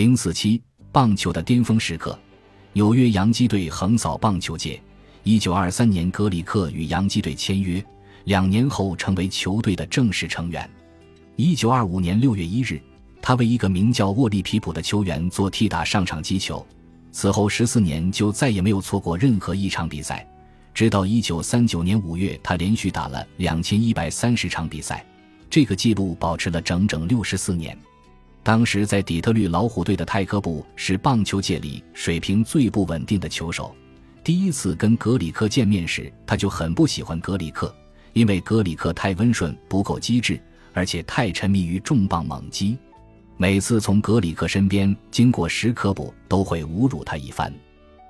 零四七棒球的巅峰时刻，纽约洋基队横扫棒球界。一九二三年，格里克与洋基队签约，两年后成为球队的正式成员。一九二五年六月一日，他为一个名叫沃利皮普的球员做替打上场击球。此后十四年就再也没有错过任何一场比赛，直到一九三九年五月，他连续打了两千一百三十场比赛，这个记录保持了整整六十四年。当时在底特律老虎队的泰科布是棒球界里水平最不稳定的球手。第一次跟格里克见面时，他就很不喜欢格里克，因为格里克太温顺、不够机智，而且太沉迷于重磅猛击。每次从格里克身边经过时，科布都会侮辱他一番。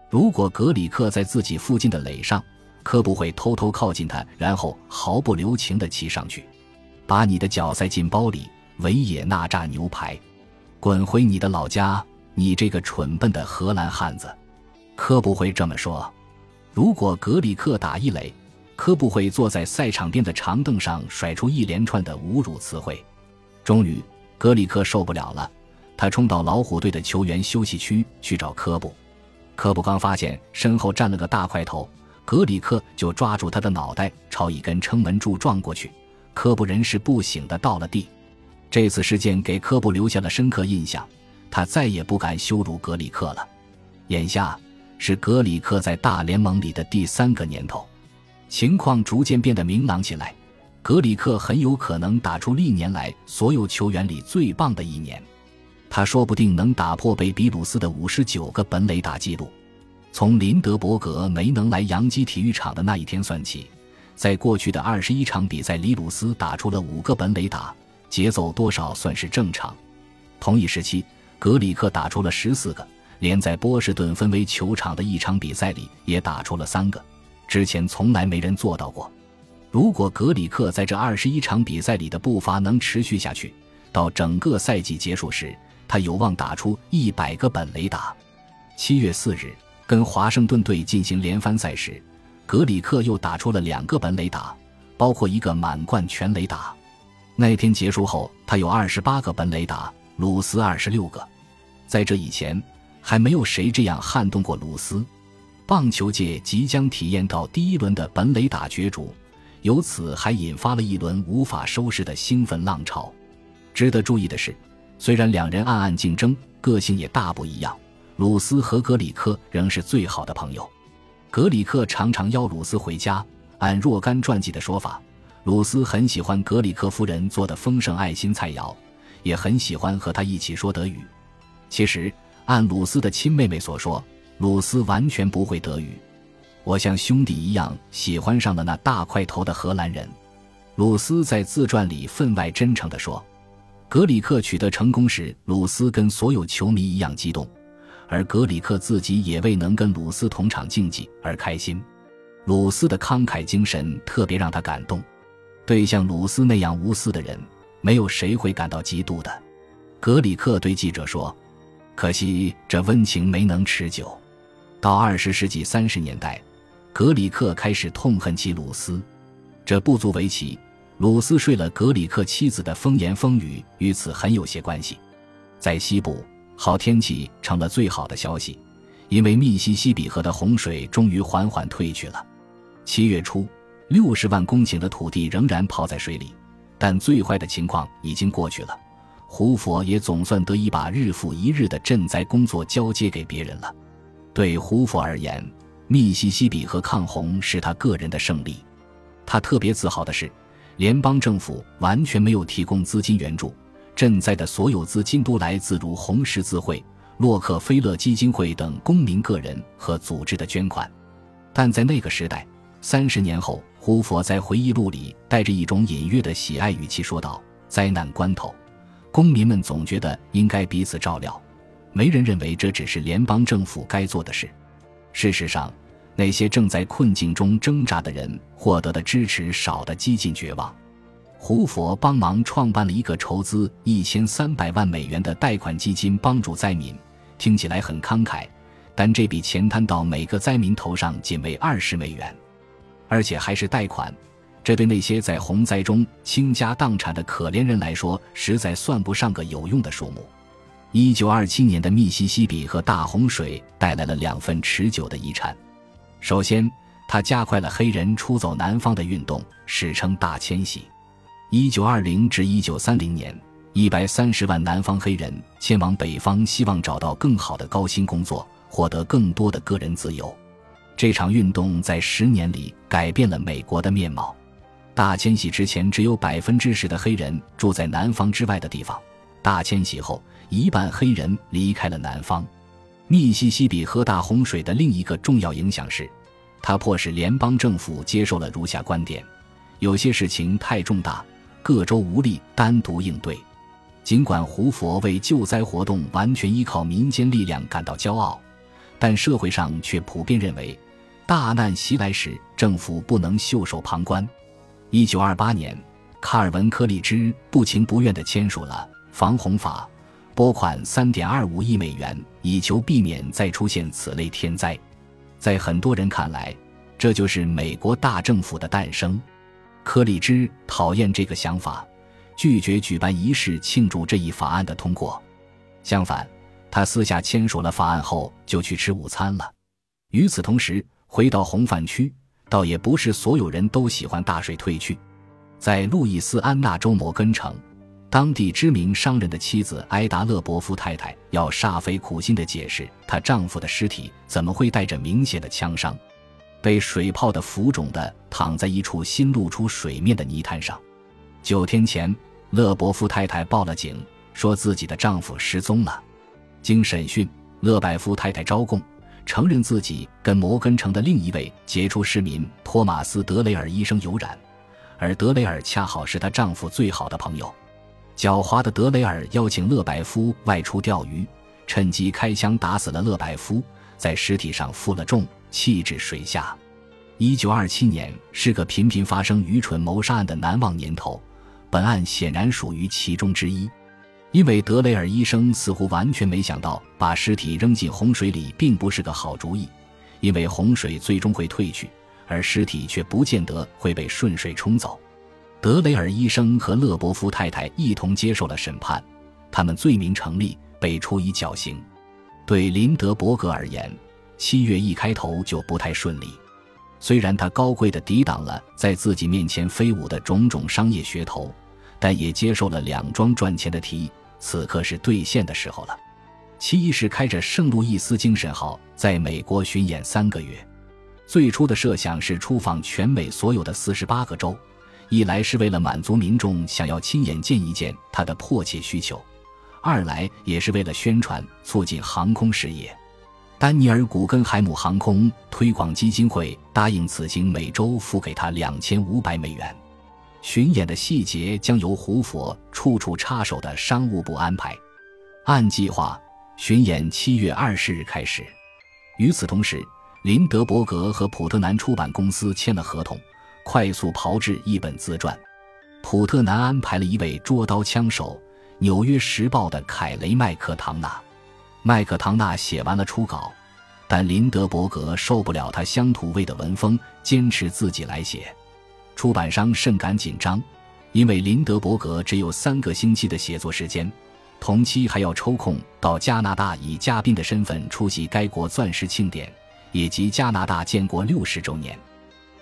如果格里克在自己附近的垒上，科布会偷偷靠近他，然后毫不留情地骑上去，把你的脚塞进包里。维也纳炸牛排，滚回你的老家！你这个蠢笨的荷兰汉子，科布会这么说。如果格里克打一垒，科布会坐在赛场边的长凳上甩出一连串的侮辱词汇。终于，格里克受不了了，他冲到老虎队的球员休息区去找科布。科布刚发现身后站了个大块头，格里克就抓住他的脑袋朝一根撑门柱撞过去，科布人事不省的倒了地。这次事件给科布留下了深刻印象，他再也不敢羞辱格里克了。眼下是格里克在大联盟里的第三个年头，情况逐渐变得明朗起来。格里克很有可能打出历年来所有球员里最棒的一年，他说不定能打破贝比鲁斯的五十九个本垒打记录。从林德伯格没能来洋基体育场的那一天算起，在过去的二十一场比赛里，鲁斯打出了五个本垒打。节奏多少算是正常。同一时期，格里克打出了十四个，连在波士顿分为球场的一场比赛里也打出了三个，之前从来没人做到过。如果格里克在这二十一场比赛里的步伐能持续下去，到整个赛季结束时，他有望打出一百个本垒打。七月四日，跟华盛顿队进行连番赛时，格里克又打出了两个本垒打，包括一个满贯全垒打。那天结束后，他有二十八个本垒打，鲁斯二十六个。在这以前，还没有谁这样撼动过鲁斯。棒球界即将体验到第一轮的本垒打角逐，由此还引发了一轮无法收拾的兴奋浪潮。值得注意的是，虽然两人暗暗竞争，个性也大不一样，鲁斯和格里克仍是最好的朋友。格里克常常邀鲁斯回家，按若干传记的说法。鲁斯很喜欢格里克夫人做的丰盛爱心菜肴，也很喜欢和他一起说德语。其实，按鲁斯的亲妹妹所说，鲁斯完全不会德语。我像兄弟一样喜欢上了那大块头的荷兰人。鲁斯在自传里分外真诚地说：“格里克取得成功时，鲁斯跟所有球迷一样激动，而格里克自己也未能跟鲁斯同场竞技而开心。鲁斯的慷慨精神特别让他感动。”对像鲁斯那样无私的人，没有谁会感到嫉妒的。格里克对记者说：“可惜这温情没能持久。”到二十世纪三十年代，格里克开始痛恨起鲁斯。这不足为奇，鲁斯睡了格里克妻子的风言风语与此很有些关系。在西部，好天气成了最好的消息，因为密西西比河的洪水终于缓缓退去了。七月初。六十万公顷的土地仍然泡在水里，但最坏的情况已经过去了。胡佛也总算得以把日复一日的赈灾工作交接给别人了。对胡佛而言，密西西比河抗洪是他个人的胜利。他特别自豪的是，联邦政府完全没有提供资金援助，赈灾的所有资金都来自如红十字会、洛克菲勒基金会等公民个人和组织的捐款。但在那个时代，三十年后。胡佛在回忆录里带着一种隐约的喜爱语气说道：“灾难关头，公民们总觉得应该彼此照料，没人认为这只是联邦政府该做的事。事实上，那些正在困境中挣扎的人获得的支持少得几近绝望。胡佛帮忙创办了一个筹资一千三百万美元的贷款基金，帮助灾民。听起来很慷慨，但这笔钱摊到每个灾民头上仅为二十美元。”而且还是贷款，这对那些在洪灾中倾家荡产的可怜人来说，实在算不上个有用的数目。一九二七年的密西西比河大洪水带来了两份持久的遗产。首先，它加快了黑人出走南方的运动，史称大迁徙。一九二零至一九三零年，一百三十万南方黑人迁往北方，希望找到更好的高薪工作，获得更多的个人自由。这场运动在十年里改变了美国的面貌。大迁徙之前，只有百分之十的黑人住在南方之外的地方；大迁徙后，一半黑人离开了南方。密西西比河大洪水的另一个重要影响是，它迫使联邦政府接受了如下观点：有些事情太重大，各州无力单独应对。尽管胡佛为救灾活动完全依靠民间力量感到骄傲，但社会上却普遍认为，大难袭来时政府不能袖手旁观。一九二八年，卡尔文·柯立芝不情不愿地签署了防洪法，拨款三点二五亿美元，以求避免再出现此类天灾。在很多人看来，这就是美国大政府的诞生。柯立芝讨厌这个想法，拒绝举办仪式庆祝这一法案的通过。相反，他私下签署了法案后就去吃午餐了。与此同时，回到红泛区。倒也不是所有人都喜欢大水退去，在路易斯安那州摩根城，当地知名商人的妻子埃达勒伯夫太太要煞费苦心地解释，她丈夫的尸体怎么会带着明显的枪伤，被水泡的浮肿的躺在一处新露出水面的泥滩上。九天前，勒伯夫太太报了警，说自己的丈夫失踪了。经审讯，勒百夫太太招供。承认自己跟摩根城的另一位杰出市民托马斯·德雷尔医生有染，而德雷尔恰好是她丈夫最好的朋友。狡猾的德雷尔邀请勒百夫外出钓鱼，趁机开枪打死了勒百夫，在尸体上负了重，弃置水下。一九二七年是个频频发生愚蠢谋杀案的难忘年头，本案显然属于其中之一。因为德雷尔医生似乎完全没想到，把尸体扔进洪水里并不是个好主意，因为洪水最终会退去，而尸体却不见得会被顺水冲走。德雷尔医生和勒伯夫太太一同接受了审判，他们罪名成立，被处以绞刑。对林德伯格而言，七月一开头就不太顺利，虽然他高贵地抵挡了在自己面前飞舞的种种商业噱头，但也接受了两桩赚钱的提议。此刻是兑现的时候了。其一是开着圣路易斯精神号在美国巡演三个月，最初的设想是出访全美所有的四十八个州，一来是为了满足民众想要亲眼见一见他的迫切需求，二来也是为了宣传促进航空事业。丹尼尔·古根海姆航空推广基金会答应此行每周付给他两千五百美元。巡演的细节将由胡佛处处插手的商务部安排。按计划，巡演七月二十日开始。与此同时，林德伯格和普特南出版公司签了合同，快速炮制一本自传。普特南安排了一位捉刀枪手，《纽约时报》的凯雷·麦克唐纳。麦克唐纳写完了初稿，但林德伯格受不了他乡土味的文风，坚持自己来写。出版商甚感紧张，因为林德伯格只有三个星期的写作时间，同期还要抽空到加拿大以嘉宾的身份出席该国钻石庆典，以及加拿大建国六十周年。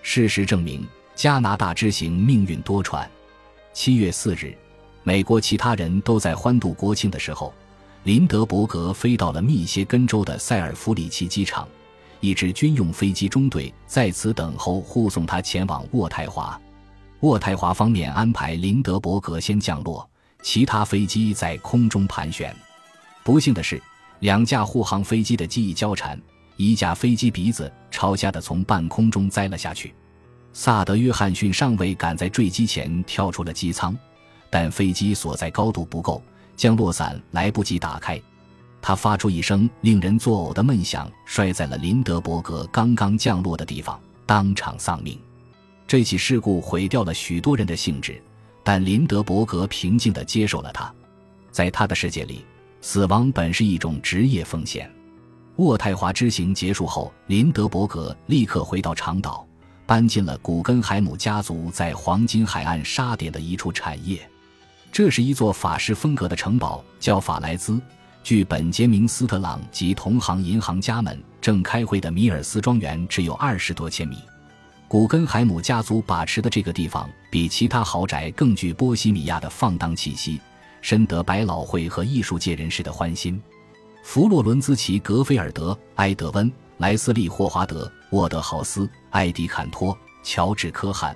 事实证明，加拿大之行命运多舛。七月四日，美国其他人都在欢度国庆的时候，林德伯格飞到了密歇根州的塞尔弗里奇机场。一支军用飞机中队在此等候护送他前往渥太华。渥太华方面安排林德伯格先降落，其他飞机在空中盘旋。不幸的是，两架护航飞机的机翼交缠，一架飞机鼻子朝下的从半空中栽了下去。萨德·约翰逊上尉赶在坠机前跳出了机舱，但飞机所在高度不够，降落伞来不及打开。他发出一声令人作呕的闷响，摔在了林德伯格刚刚降落的地方，当场丧命。这起事故毁掉了许多人的兴致，但林德伯格平静地接受了它。在他的世界里，死亡本是一种职业风险。渥太华之行结束后，林德伯格立刻回到长岛，搬进了古根海姆家族在黄金海岸沙点的一处产业。这是一座法式风格的城堡，叫法莱兹。据本杰明·斯特朗及同行银行家们正开会的米尔斯庄园只有二十多千米。古根海姆家族把持的这个地方比其他豪宅更具波西米亚的放荡气息，深得百老汇和艺术界人士的欢心。弗洛伦兹奇·格菲尔德、埃德温·莱斯利·霍华德、沃德豪斯、艾迪·坎托、乔治·科汉，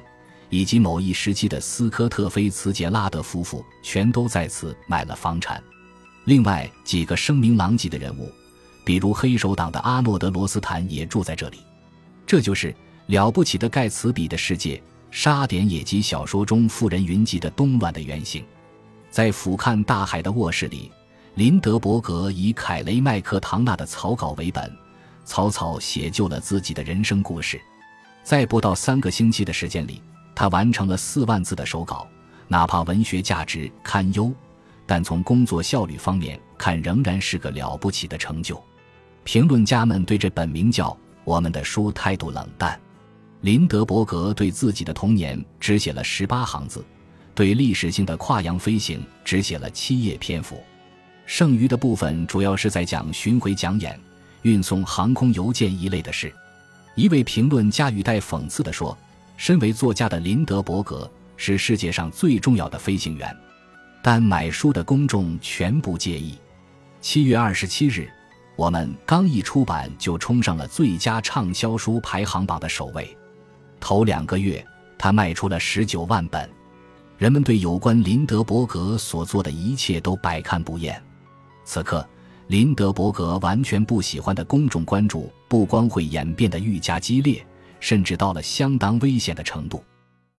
以及某一时期的斯科特·菲茨杰拉德夫妇，全都在此买了房产。另外几个声名狼藉的人物，比如黑手党的阿诺德·罗斯坦，也住在这里。这就是。了不起的盖茨比的世界，沙点野鸡小说中富人云集的冬暖的原型，在俯瞰大海的卧室里，林德伯格以凯雷麦克唐纳的草稿为本，草草写就了自己的人生故事。在不到三个星期的时间里，他完成了四万字的手稿，哪怕文学价值堪忧，但从工作效率方面看，仍然是个了不起的成就。评论家们对这本名叫《我们的书》态度冷淡。林德伯格对自己的童年只写了十八行字，对历史性的跨洋飞行只写了七页篇幅，剩余的部分主要是在讲巡回讲演、运送航空邮件一类的事。一位评论家语带讽刺地说：“身为作家的林德伯格是世界上最重要的飞行员，但买书的公众全不介意。”七月二十七日，我们刚一出版就冲上了最佳畅销书排行榜的首位。头两个月，他卖出了十九万本，人们对有关林德伯格所做的一切都百看不厌。此刻，林德伯格完全不喜欢的公众关注不光会演变得愈加激烈，甚至到了相当危险的程度。